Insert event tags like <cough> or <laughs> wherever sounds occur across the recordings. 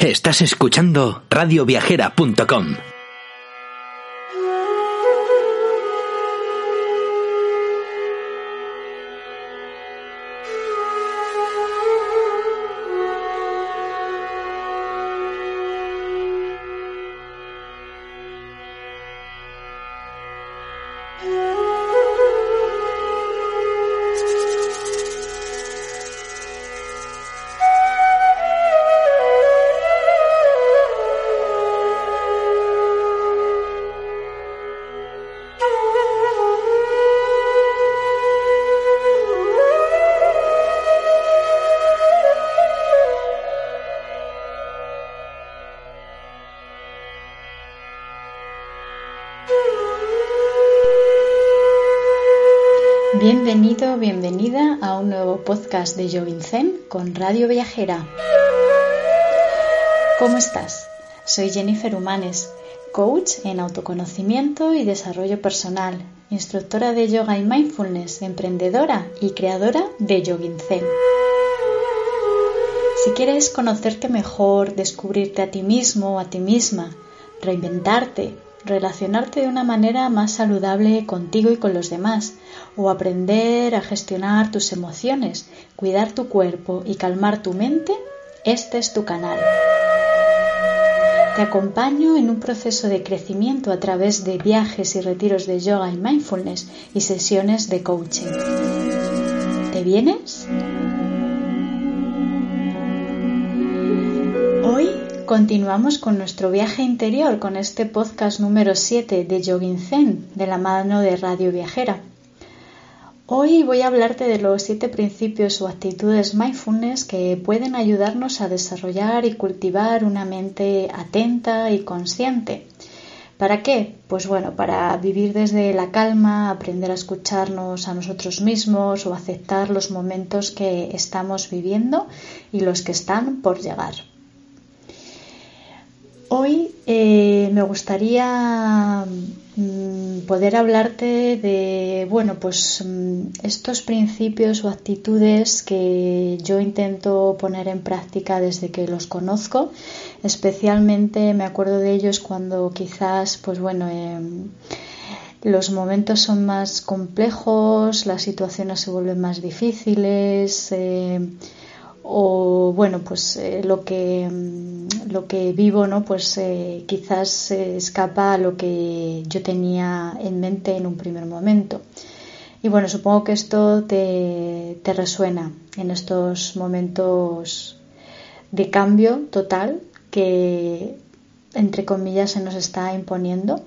Estás escuchando radioviajera.com. bienvenida a un nuevo podcast de Yogin Zen con Radio Viajera. ¿Cómo estás? Soy Jennifer Humanes, coach en autoconocimiento y desarrollo personal, instructora de yoga y mindfulness, emprendedora y creadora de Yogin Zen. Si quieres conocerte mejor, descubrirte a ti mismo o a ti misma, reinventarte, relacionarte de una manera más saludable contigo y con los demás, o aprender a gestionar tus emociones, cuidar tu cuerpo y calmar tu mente, este es tu canal. Te acompaño en un proceso de crecimiento a través de viajes y retiros de yoga y mindfulness y sesiones de coaching. ¿Te vienes? Continuamos con nuestro viaje interior con este podcast número 7 de Yogin Zen de la mano de Radio Viajera. Hoy voy a hablarte de los siete principios o actitudes mindfulness que pueden ayudarnos a desarrollar y cultivar una mente atenta y consciente. ¿Para qué? Pues bueno, para vivir desde la calma, aprender a escucharnos a nosotros mismos o aceptar los momentos que estamos viviendo y los que están por llegar. Hoy eh, me gustaría mm, poder hablarte de, bueno, pues mm, estos principios o actitudes que yo intento poner en práctica desde que los conozco. Especialmente me acuerdo de ellos cuando quizás, pues bueno, em, los momentos son más complejos, las situaciones se vuelven más difíciles. Em, o bueno pues eh, lo que mm, lo que vivo no pues eh, quizás escapa a lo que yo tenía en mente en un primer momento. Y bueno supongo que esto te, te resuena en estos momentos de cambio total que entre comillas se nos está imponiendo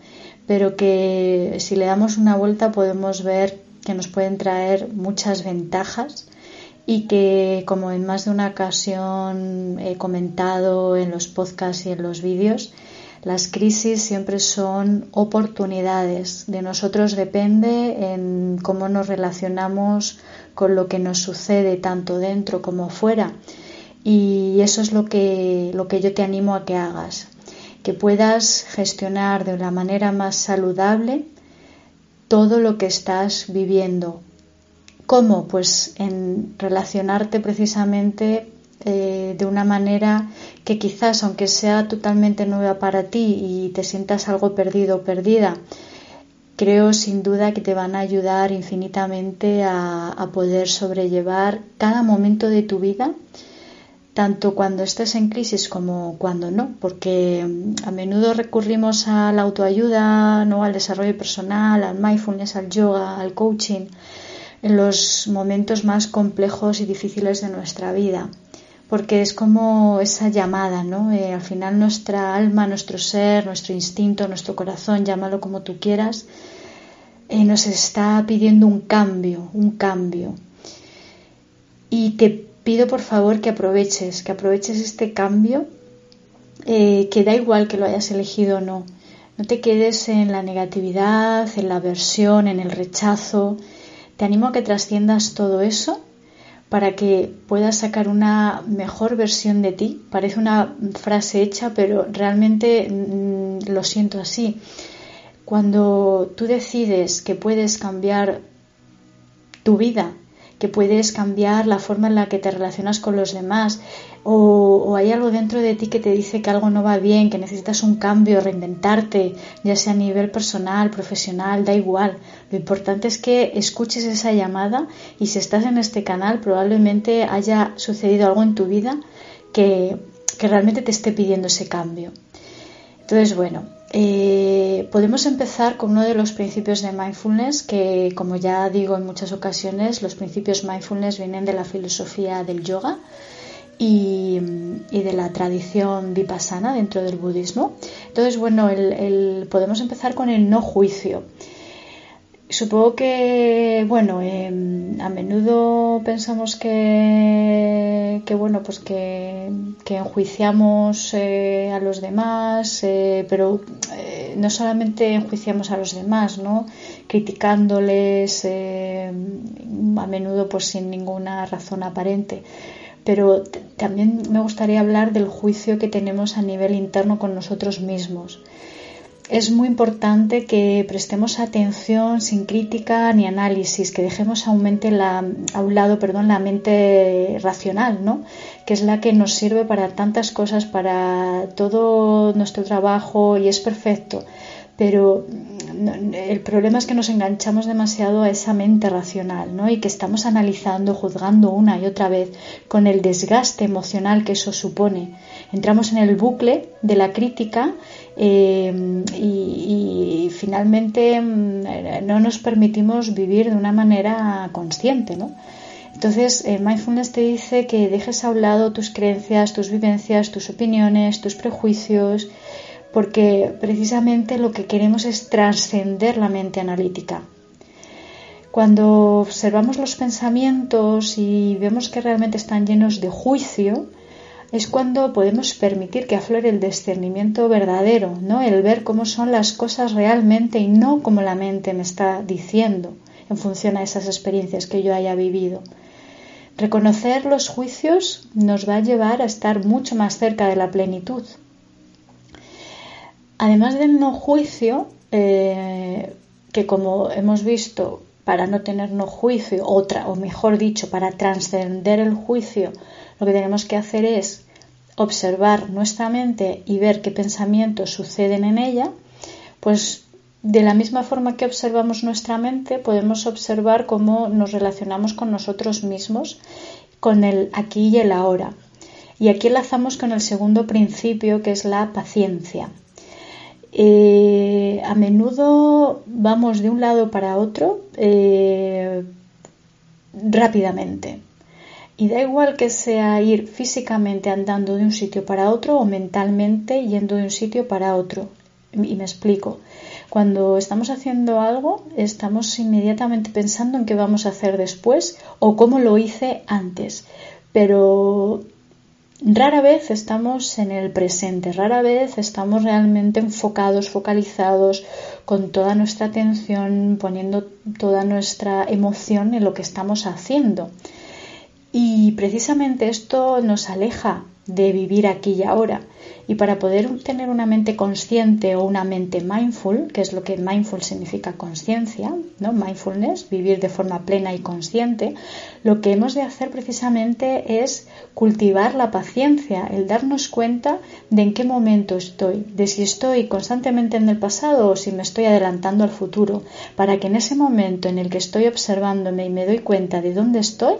pero que si le damos una vuelta podemos ver que nos pueden traer muchas ventajas y que como en más de una ocasión he comentado en los podcasts y en los vídeos, las crisis siempre son oportunidades. De nosotros depende en cómo nos relacionamos con lo que nos sucede tanto dentro como fuera. Y eso es lo que, lo que yo te animo a que hagas. Que puedas gestionar de una manera más saludable todo lo que estás viviendo, ¿Cómo? Pues en relacionarte precisamente eh, de una manera que quizás, aunque sea totalmente nueva para ti y te sientas algo perdido o perdida, creo sin duda que te van a ayudar infinitamente a, a poder sobrellevar cada momento de tu vida, tanto cuando estés en crisis como cuando no, porque mm, a menudo recurrimos a la autoayuda, no al desarrollo personal, al mindfulness, al yoga, al coaching en los momentos más complejos y difíciles de nuestra vida, porque es como esa llamada, ¿no? Eh, al final nuestra alma, nuestro ser, nuestro instinto, nuestro corazón, llámalo como tú quieras, eh, nos está pidiendo un cambio, un cambio. Y te pido por favor que aproveches, que aproveches este cambio, eh, que da igual que lo hayas elegido o no. No te quedes en la negatividad, en la aversión, en el rechazo, te animo a que trasciendas todo eso para que puedas sacar una mejor versión de ti. Parece una frase hecha, pero realmente mm, lo siento así. Cuando tú decides que puedes cambiar tu vida, que puedes cambiar la forma en la que te relacionas con los demás o, hay algo dentro de ti que te dice que algo no va bien, que necesitas un cambio, reinventarte, ya sea a nivel personal, profesional, da igual. Lo importante es que escuches esa llamada y si estás en este canal probablemente haya sucedido algo en tu vida que, que realmente te esté pidiendo ese cambio. Entonces, bueno, eh, podemos empezar con uno de los principios de mindfulness que, como ya digo en muchas ocasiones, los principios mindfulness vienen de la filosofía del yoga y, de la tradición vipassana dentro del budismo. Entonces, bueno, podemos empezar con el no juicio. Supongo que, bueno, em, a menudo pensamos que, bueno, pues que, enjuiciamos eh, a los demás, eh, pero eh, no solamente enjuiciamos a los demás, ¿no? Criticándoles a menudo pues sin ninguna razón aparente. Pero también me gustaría hablar del juicio que tenemos a nivel interno con nosotros mismos es muy importante que prestemos atención sin crítica ni análisis, que dejemos a un, la, a un lado perdón, la mente racional, ¿no? que es la que nos sirve para tantas cosas, para todo nuestro trabajo y es perfecto. Pero el problema es que nos enganchamos demasiado a esa mente racional ¿no? y que estamos analizando, juzgando una y otra vez con el desgaste emocional que eso supone. Entramos en el bucle de la crítica eh, y, finalmente mm, no nos permitimos vivir de una manera consciente. ¿no? Entonces, el mindfulness te dice que dejes a un lado tus creencias, tus vivencias, tus opiniones, tus prejuicios porque precisamente lo que queremos es trascender la mente analítica. Cuando observamos los pensamientos y vemos que realmente están llenos de juicio, es cuando podemos permitir que aflore el discernimiento verdadero, ¿no? El ver cómo son las cosas realmente y no como la mente me está diciendo en función a esas experiencias que yo haya vivido. Reconocer los juicios nos va a llevar a estar mucho más cerca de la plenitud, Además del no juicio, eh, que como hemos visto, para no tener no juicio, otra, o mejor dicho, para trascender el juicio, lo que tenemos que hacer es observar nuestra mente y ver qué pensamientos suceden en ella, pues de la misma forma que observamos nuestra mente, podemos observar cómo nos relacionamos con nosotros mismos, con el aquí y el ahora. Y aquí enlazamos con el segundo principio, que es la paciencia. Eh, a menudo vamos de un lado para otro eh, rápidamente. Y da igual que sea ir físicamente andando de un sitio para otro o mentalmente yendo de un sitio para otro. Y me explico. Cuando estamos haciendo algo, estamos inmediatamente pensando en qué vamos a hacer después o cómo lo hice antes. Pero Rara vez estamos en el presente, rara vez estamos realmente enfocados, focalizados, con toda nuestra atención, poniendo toda nuestra emoción en lo que estamos haciendo. Y precisamente esto nos aleja de vivir aquí y ahora. Y para poder tener una mente consciente o una mente mindful, que es lo que mindful significa conciencia, ¿no? mindfulness, vivir de forma plena y consciente, lo que hemos de hacer precisamente es cultivar la paciencia, el darnos cuenta de en qué momento estoy, de si estoy constantemente en el pasado o si me estoy adelantando al futuro, para que en ese momento en el que estoy observándome y me doy cuenta de dónde estoy,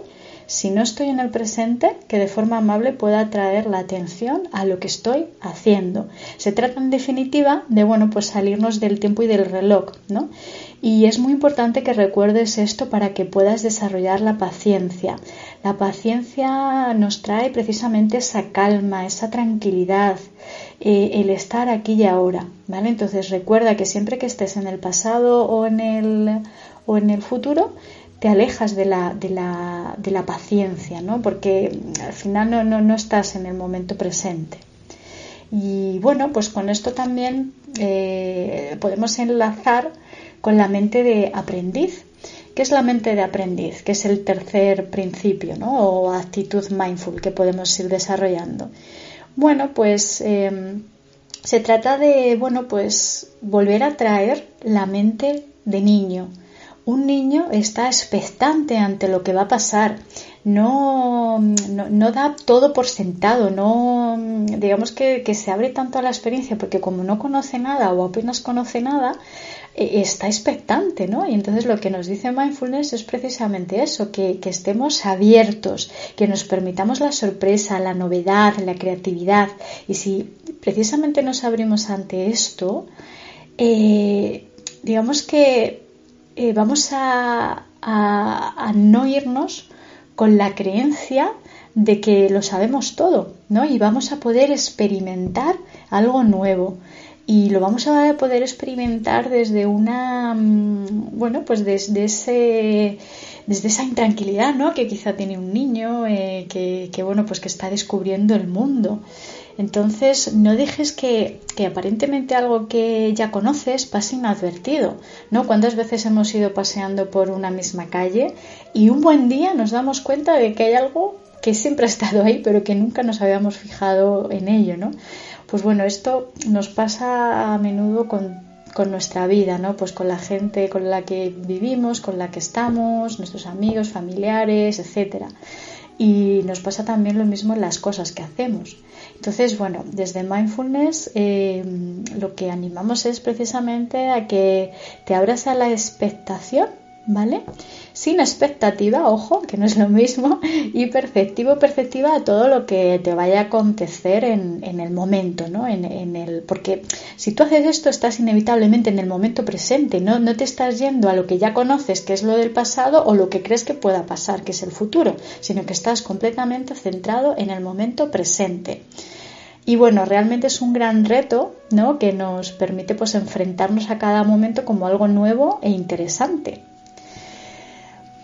si no estoy en el presente, que de forma amable pueda atraer la atención a lo que estoy haciendo. Se trata en definitiva de, bueno, pues salirnos del tiempo y del reloj, ¿no? Y es muy importante que recuerdes esto para que puedas desarrollar la paciencia. La paciencia nos trae precisamente esa calma, esa tranquilidad, eh, el estar aquí y ahora, ¿vale? Entonces recuerda que siempre que estés en el pasado o en el, o en el futuro, te alejas de la, de la, de la paciencia, ¿no? porque al final no, no, no, estás en el momento presente. Y bueno, pues con esto también eh, podemos enlazar con la mente de aprendiz. ¿Qué es la mente de aprendiz? Que es el tercer principio ¿no? o actitud mindful que podemos ir desarrollando. Bueno, pues em, se trata de bueno, pues volver a traer la mente de niño un niño está expectante ante lo que va a pasar, no, no, da todo por sentado, no digamos que, que, se abre tanto a la experiencia porque como no conoce nada o apenas conoce nada, eh, está expectante, ¿no? Y entonces lo que nos dice mindfulness es precisamente eso, que, que estemos abiertos, que nos permitamos la sorpresa, la novedad, la creatividad. Y si precisamente nos abrimos ante esto, eh, digamos que eh, vamos a, no irnos con la creencia de que lo sabemos todo, ¿no? Y vamos a poder experimentar algo nuevo y lo vamos a poder experimentar desde una, mm, bueno, pues desde ese desde esa intranquilidad, ¿no? Que quizá tiene un niño, eh, que, que, bueno, pues que está descubriendo el mundo. Entonces, no dejes que, aparentemente algo que ya conoces pase inadvertido, ¿no? ¿Cuántas veces hemos ido paseando por una misma calle y un buen día nos damos cuenta de que hay algo que siempre ha estado ahí, pero que nunca nos habíamos fijado en ello, ¿no? Pues bueno, esto nos pasa a menudo con, con nuestra vida, ¿no? Pues con la gente con la que vivimos, con la que estamos, nuestros amigos, familiares, etcétera. Y nos pasa también lo mismo en las cosas que hacemos. Entonces, bueno, desde mindfulness eh, lo que animamos es precisamente a que te abras a la expectación, ¿vale? Sin expectativa, ojo, que no es lo mismo, <laughs> y perceptivo, perceptiva a todo lo que te vaya a acontecer en, el momento, ¿no? En, el, porque si tú haces esto, estás inevitablemente en el momento presente, ¿no? No te estás yendo a lo que ya conoces, que es lo del pasado, o lo que crees que pueda pasar, que es el futuro, sino que estás completamente centrado en el momento presente. Y bueno, realmente es un gran reto, ¿no? Que nos permite pues enfrentarnos a cada momento como algo nuevo e interesante.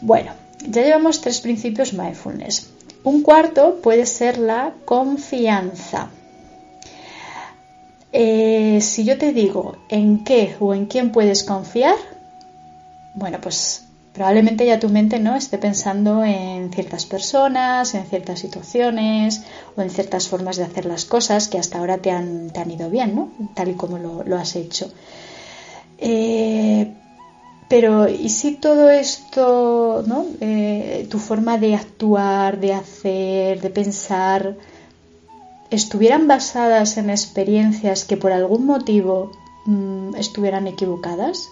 Bueno, ya llevamos tres principios mindfulness. Un cuarto puede ser la confianza. Eh, si yo te digo en qué o en quién puedes confiar, bueno, pues probablemente ya tu mente no esté pensando en ciertas personas, en ciertas situaciones o en ciertas formas de hacer las cosas que hasta ahora te han, ido bien, ¿no? Tal y como lo, has hecho. Eh, pero, ¿y si todo esto, ¿no? Eh, tu forma de actuar, de hacer, de pensar, estuvieran basadas en experiencias que por algún motivo mm, estuvieran equivocadas?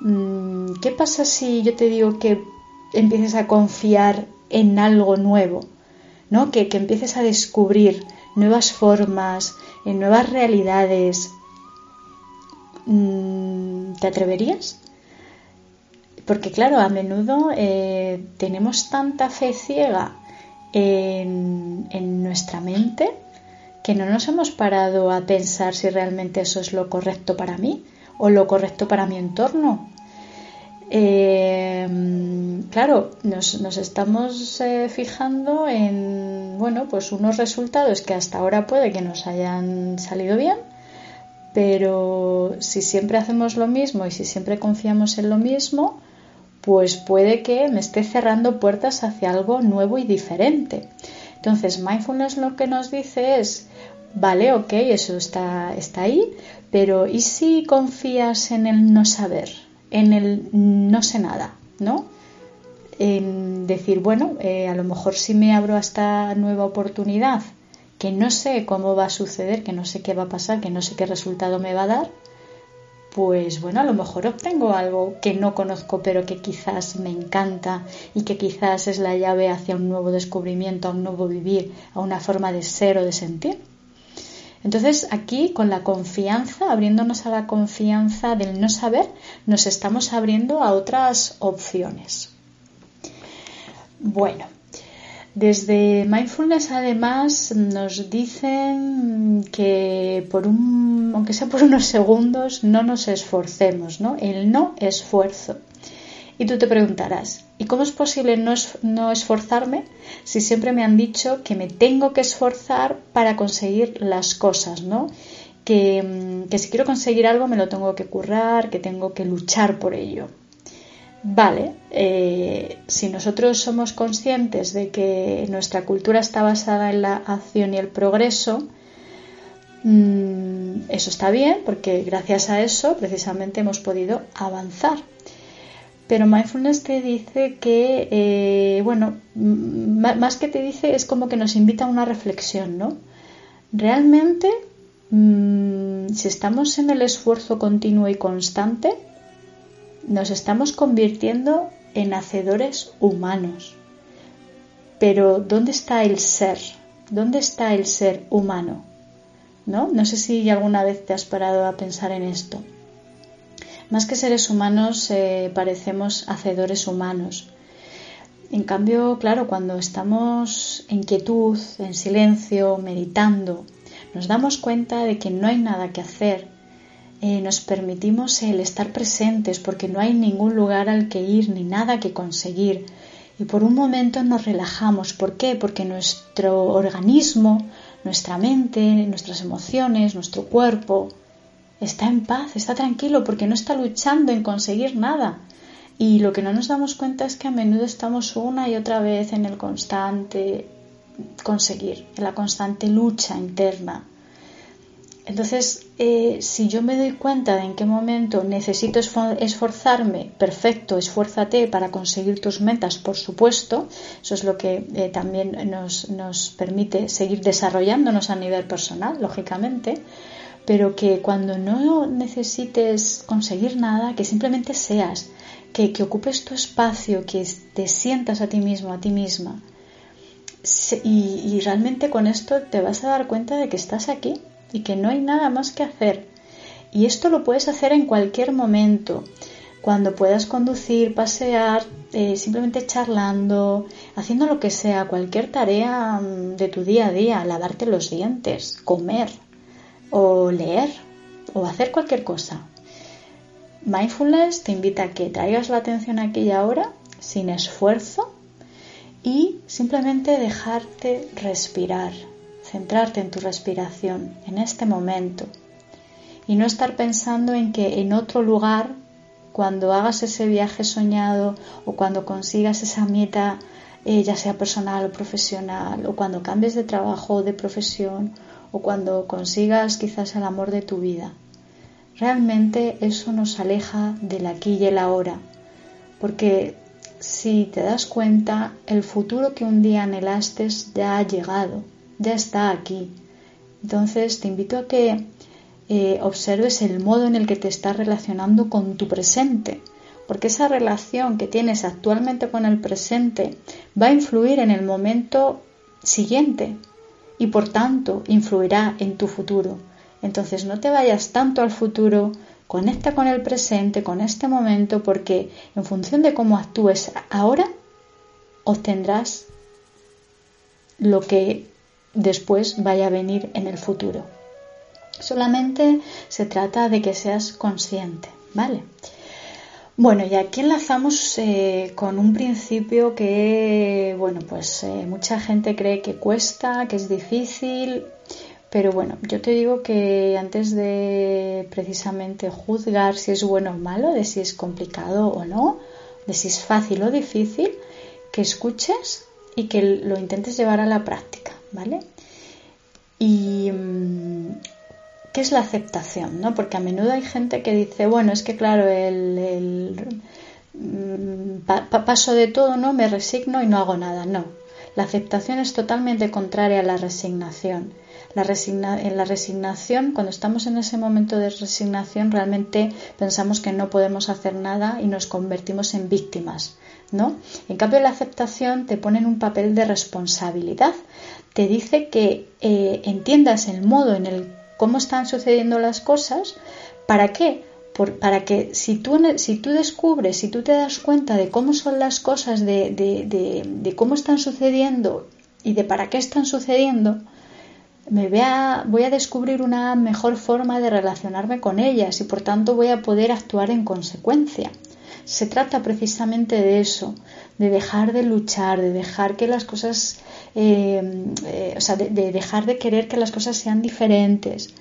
Mm, ¿Qué pasa si yo te digo que empieces a confiar en algo nuevo? ¿no? Que, que empieces a descubrir nuevas formas, en nuevas realidades. Mm, ¿Te atreverías? Porque claro, a menudo eh, tenemos tanta fe ciega en, nuestra mente que no nos hemos parado a pensar si realmente eso es lo correcto para mí o lo correcto para mi entorno. Eh, claro, nos, estamos eh, fijando en bueno, pues unos resultados que hasta ahora puede que nos hayan salido bien, pero si siempre hacemos lo mismo y si siempre confiamos en lo mismo, pues puede que me esté cerrando puertas hacia algo nuevo y diferente. Entonces, mindfulness lo que nos dice es, vale, ok, eso está, está ahí, pero ¿y si confías en el no saber, en el no sé nada, ¿no? En decir, bueno, eh, a lo mejor si me abro a esta nueva oportunidad, que no sé cómo va a suceder, que no sé qué va a pasar, que no sé qué resultado me va a dar, pues bueno, a lo mejor obtengo algo que no conozco pero que quizás me encanta y que quizás es la llave hacia un nuevo descubrimiento, a un nuevo vivir, a una forma de ser o de sentir. Entonces aquí con la confianza, abriéndonos a la confianza del no saber, nos estamos abriendo a otras opciones. Bueno, desde Mindfulness además nos dicen que por un, aunque sea por <laughs> unos segundos, no nos esforcemos, ¿no? El no esfuerzo. Y tú te preguntarás, ¿y cómo es posible no, no esforzarme si siempre me han dicho que me tengo que esforzar para conseguir las cosas, ¿no? Que, que si quiero conseguir algo me lo tengo que currar, que tengo que luchar por ello. Vale, eh, si nosotros somos conscientes de que nuestra cultura está basada en la acción y el progreso, mm, eso está bien porque gracias a eso precisamente hemos podido avanzar. pero mindfulness te dice que, eh, bueno, más que te dice es como que nos invita a una reflexión, ¿no? Realmente, mm, si estamos en el esfuerzo continuo y constante, nos estamos convirtiendo en hacedores humanos. Pero ¿dónde está el ser? ¿Dónde está el ser humano? ¿No? No sé si alguna vez te has parado a pensar en esto. Más que seres humanos, eh, parecemos hacedores humanos. En cambio, claro, cuando estamos en quietud, en silencio, meditando, nos damos cuenta de que no hay nada que hacer. Eh, nos permitimos el estar presentes porque no hay ningún lugar al que ir ni nada que conseguir. Y por un momento nos relajamos. ¿Por qué? Porque nuestro organismo, nuestra mente, nuestras emociones, nuestro cuerpo, está en paz, está tranquilo porque no está luchando en conseguir nada. Y lo que no nos damos cuenta es que a menudo estamos una y otra vez en el constante conseguir, en la constante lucha interna. Entonces, eh, si yo me doy cuenta de en qué momento necesito esforzarme, perfecto, esfuérzate para conseguir tus metas, por supuesto, eso es lo que eh, también nos, nos permite seguir desarrollándonos a nivel personal, lógicamente, pero que cuando no necesites conseguir nada, que simplemente seas, que, ocupes tu espacio, que te sientas a ti mismo, a ti misma. Y, realmente con esto te vas a dar cuenta de que estás aquí y que no hay nada más que hacer. Y esto lo puedes hacer en cualquier momento, cuando puedas conducir, pasear, eh, simplemente charlando, haciendo lo que sea, cualquier tarea mm, de tu día a día, lavarte los dientes, comer, o leer o hacer cualquier cosa. Mindfulness te invita a que traigas la atención aquí y ahora sin esfuerzo y simplemente dejarte respirar, centrarte en tu respiración en este momento y no estar pensando en que en otro lugar, cuando hagas ese viaje soñado o cuando consigas esa meta, eh, ya sea personal o profesional, o cuando cambies de trabajo o de profesión, o cuando consigas quizás el amor de tu vida. Realmente eso nos aleja del aquí y el ahora, porque si te das cuenta, el futuro que un día anhelaste ya ha llegado, ya está aquí. Entonces te invito a que eh, observes el modo en el que te estás relacionando con tu presente, porque esa relación que tienes actualmente con el presente va a influir en el momento siguiente, y por tanto influirá en tu futuro. Entonces no te vayas tanto al futuro, conecta con el presente, con este momento, porque en función de cómo actúes ahora, obtendrás lo que después vaya a venir en el futuro. Solamente se trata de que seas consciente, ¿vale? Bueno, y aquí enlazamos eh, con un principio que, bueno, pues eh, mucha gente cree que cuesta, que es difícil, pero bueno, yo te digo que antes de precisamente juzgar si es bueno o malo, de si es complicado o no, de si es fácil o difícil, que escuches y que lo intentes llevar a la práctica, ¿vale? Y mm, ¿qué es la aceptación? ¿no? Porque a menudo hay gente que dice, bueno, es que claro, el, mm, paso de todo, ¿no? Me resigno y no hago nada. No. La aceptación es totalmente contraria a la resignación. La en la resignación, cuando estamos en ese momento de resignación, realmente pensamos que no podemos hacer nada y nos convertimos en víctimas. ¿No? En cambio, la aceptación te pone en un papel de responsabilidad. Te dice que eh, entiendas el modo en el cómo están sucediendo las cosas, ¿para qué? para que si tú, si tú descubres, si tú te das cuenta de cómo son las cosas, de, cómo están sucediendo y de para qué están sucediendo, me voy a descubrir una mejor forma de relacionarme con ellas y por tanto voy a poder actuar en consecuencia. Se trata precisamente de eso, de dejar de luchar, de dejar que las cosas eh, eh, o sea, de, dejar de querer que las cosas sean diferentes.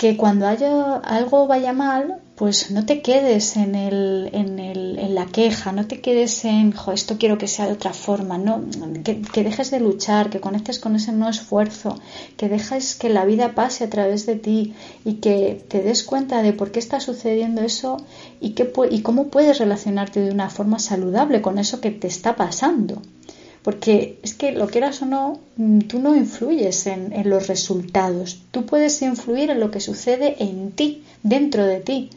Que cuando haya, algo vaya mal, pues no te quedes en, el, en, el, en la queja, no te quedes en, jo, esto quiero que sea de otra forma, no, que, que, dejes de luchar, que conectes con ese no esfuerzo, que dejes que la vida pase a través de ti y que te des cuenta de por qué está sucediendo eso y, qué, y cómo puedes relacionarte de una forma saludable con eso que te está pasando. Porque es que lo quieras o no, mm, tú no influyes en, los resultados. Tú puedes influir en lo que sucede en ti, dentro de ti,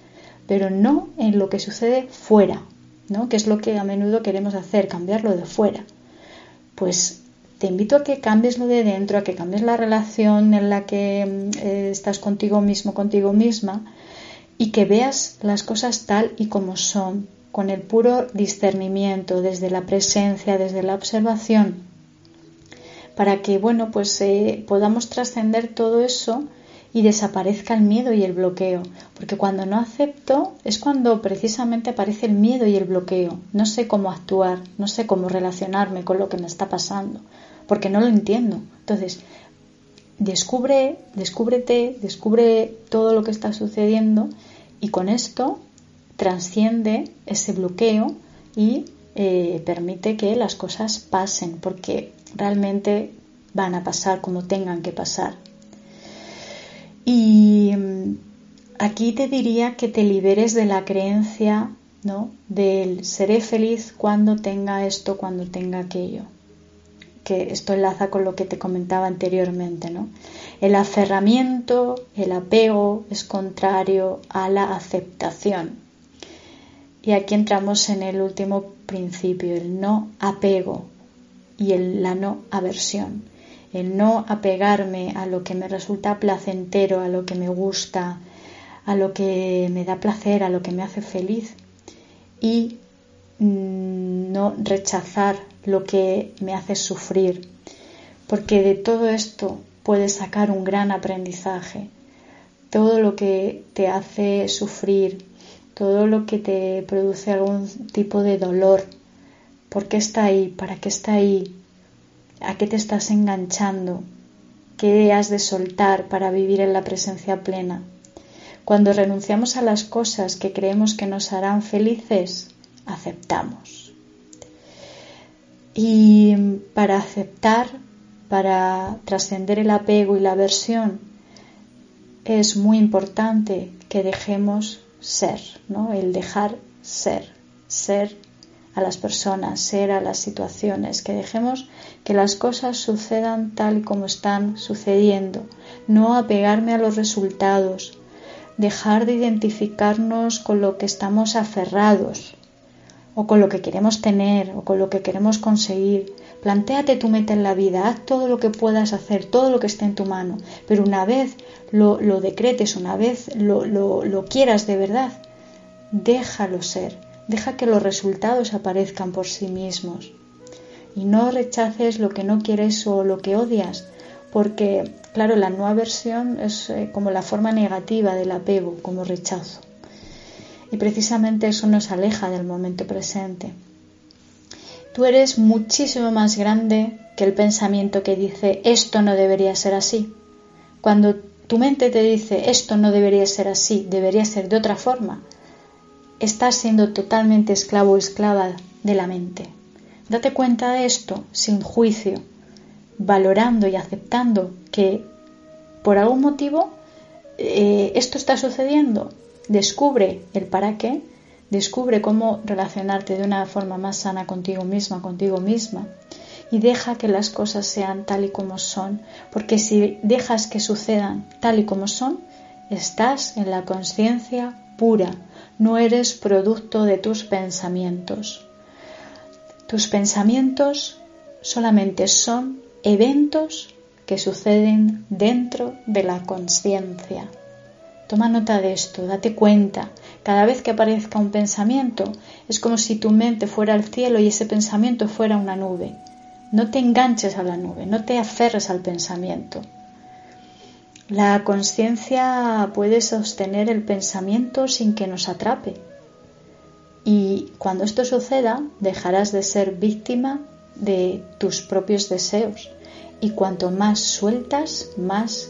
pero no en lo que sucede fuera, ¿no? Que es lo que a menudo queremos hacer, cambiarlo de fuera. Pues te invito a que cambies lo de dentro, a que cambies la relación en la que mm, eh, estás contigo mismo, contigo misma, y que veas las cosas tal y como son, con el puro discernimiento, desde la presencia, desde la observación, para que, bueno, pues eh, podamos trascender todo eso y desaparezca el miedo y el bloqueo. Porque cuando no acepto es cuando precisamente aparece el miedo y el bloqueo. No sé cómo actuar, no sé cómo relacionarme con lo que me está pasando, porque no lo entiendo. Entonces, descubre, descúbrete, descubre todo lo que está sucediendo y con esto transciende ese bloqueo y eh, permite que las cosas pasen, porque realmente van a pasar como tengan que pasar. Y mm, aquí te diría que te liberes de la creencia, ¿no? Del seré feliz cuando tenga esto, cuando tenga aquello. Que esto enlaza con lo que te comentaba anteriormente, ¿no? El aferramiento, el apego es contrario a la aceptación. Y aquí entramos en el último principio, el no apego y el, la no aversión. El no apegarme a lo que me resulta placentero, a lo que me gusta, a lo que me da placer, a lo que me hace feliz. Y mm, no rechazar lo que me hace sufrir. Porque de todo esto puedes sacar un gran aprendizaje. Todo lo que te hace sufrir, todo lo que te produce algún tipo de dolor. ¿Por qué está ahí? ¿Para qué está ahí? ¿A qué te estás enganchando? ¿Qué has de soltar para vivir en la presencia plena? Cuando renunciamos a las cosas que creemos que nos harán felices, aceptamos. Y para aceptar, para trascender el apego y la aversión, es muy importante que dejemos ser, ¿no? El dejar ser, ser a las personas, ser a las situaciones, que dejemos que las cosas sucedan tal como están sucediendo, no apegarme a los resultados, dejar de identificarnos con lo que estamos aferrados o con lo que queremos tener o con lo que queremos conseguir. Plantéate tu meta en la vida, haz todo lo que puedas hacer, todo lo que esté en tu mano, pero una vez lo, decretes, una vez lo, quieras de verdad, déjalo ser, deja que los resultados aparezcan por sí mismos. Y no rechaces lo que no quieres o lo que odias, porque, claro, la nueva versión es eh, como la forma negativa del apego, como rechazo. Y precisamente eso nos aleja del momento presente. Tú eres muchísimo más grande que el pensamiento que dice esto no debería ser así. Cuando tu mente te dice esto no debería ser así, debería ser de otra forma, estás siendo totalmente esclavo o esclava de la mente. Date cuenta de esto sin juicio, valorando y aceptando que por algún motivo eh, esto está sucediendo. Descubre el para qué, descubre cómo relacionarte de una forma más sana contigo misma, contigo misma y deja que las cosas sean tal y como son, porque si dejas que sucedan tal y como son, estás en la conciencia pura, no eres producto de tus pensamientos. Tus pensamientos solamente son eventos que suceden dentro de la conciencia. Toma nota de esto, date cuenta. Cada vez que aparezca un pensamiento es como si tu mente fuera al cielo y ese pensamiento fuera una nube. No te enganches a la nube, no te aferres al pensamiento. La conciencia puede sostener el pensamiento sin que nos atrape. Y cuando esto suceda, dejarás de ser víctima de tus propios deseos. Y cuanto más sueltas, más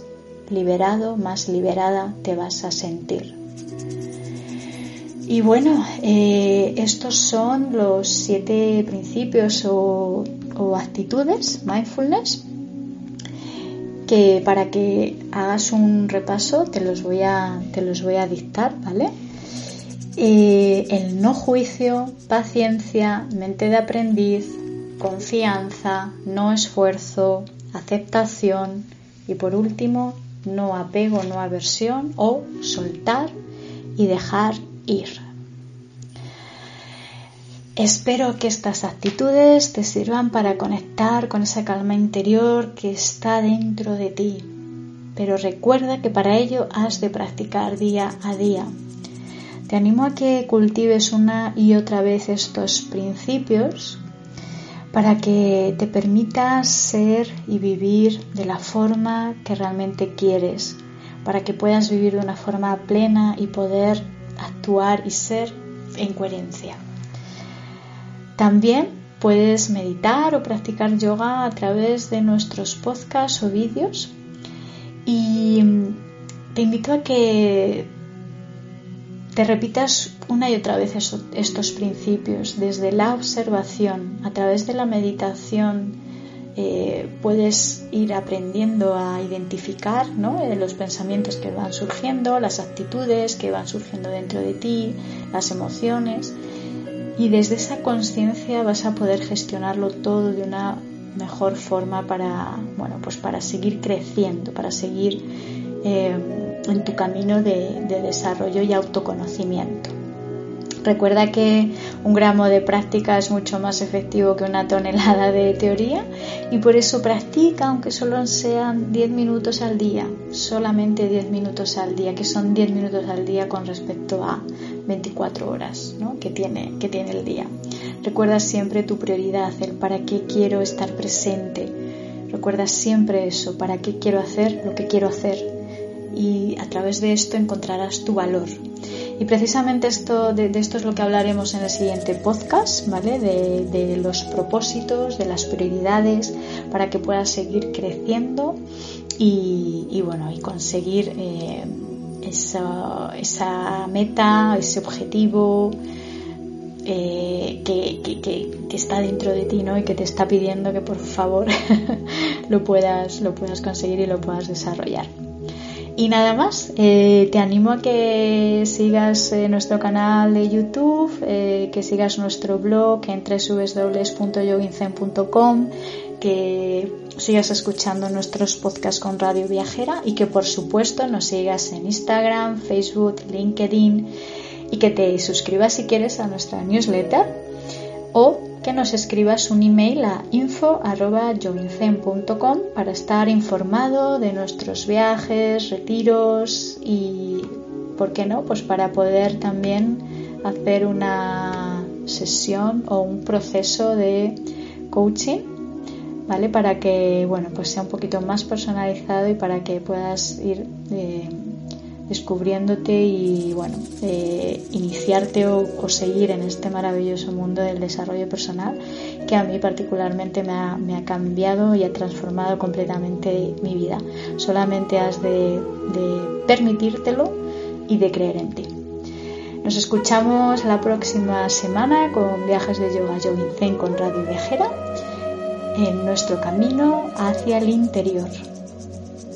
liberado, más liberada te vas a sentir. Y bueno, eh, estos son los siete principios o, actitudes mindfulness que para que hagas un repaso te los voy a, te los voy a dictar, ¿vale? Eh, el no juicio, paciencia, mente de aprendiz, confianza, no esfuerzo, aceptación y por último, no apego, no aversión o soltar y dejar ir. Espero que estas actitudes te sirvan para conectar con esa calma interior que está dentro de ti, pero recuerda que para ello has de practicar día a día. Te animo a que cultives una y otra vez estos principios para que te permitas ser y vivir de la forma que realmente quieres, para que puedas vivir de una forma plena y poder actuar y ser en coherencia. También puedes meditar o practicar yoga a través de nuestros podcasts o vídeos y te invito a que te repitas una y otra vez estos principios desde la observación, a través de la meditación, eh, puedes ir aprendiendo a identificar eh, los pensamientos que van surgiendo, las actitudes que van surgiendo dentro de ti, las emociones y desde esa conciencia vas a poder gestionarlo todo de una mejor forma para, bueno, pues para seguir creciendo, para seguir eh, en tu camino de desarrollo y autoconocimiento. Recuerda que un gramo de práctica es mucho más efectivo que una tonelada de teoría y por eso practica aunque solo sean 10 minutos al día, solamente 10 minutos al día, que son 10 minutos al día con respecto a 24 horas que, tiene, que tiene el día. Recuerda siempre tu prioridad, el para qué quiero estar presente. Recuerda siempre eso, para qué quiero hacer lo que quiero hacer. Y a través de esto encontrarás tu valor, y precisamente esto, de, esto es lo que hablaremos en el siguiente podcast, ¿vale? De, los propósitos, de las prioridades, para que puedas seguir creciendo y, bueno, y conseguir eh, esa, meta, ese objetivo. Eh, que, que, está dentro de ti ¿no? y que te está pidiendo que por favor <laughs> lo, puedas, lo puedas conseguir y lo puedas desarrollar. Y nada más, eh, te animo a que sigas eh, nuestro canal de YouTube, eh, que sigas nuestro blog en www.yoginzen.com, que sigas escuchando nuestros podcasts con Radio Viajera y que por supuesto nos sigas en Instagram, Facebook, LinkedIn y que te suscribas si quieres a nuestra newsletter o que nos escribas un email a info.jovincen.com para estar informado de nuestros viajes, retiros y, ¿por qué no? Pues para poder también hacer una sesión o un proceso de coaching, ¿vale? Para que, bueno, pues sea un poquito más personalizado y para que puedas ir... Eh, descubriéndote y bueno, eh, iniciarte o, seguir en este maravilloso mundo del desarrollo personal que a mí particularmente me ha, me ha cambiado y ha transformado completamente mi vida. Solamente has de, de permitírtelo y de creer en ti. Nos escuchamos la próxima semana con Viajes de Yoga Yogin Zen con Radio Viajera en nuestro camino hacia el interior.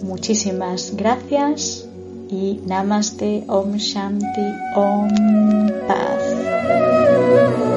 Muchísimas gracias y Namaste Om Shanti Om Paz.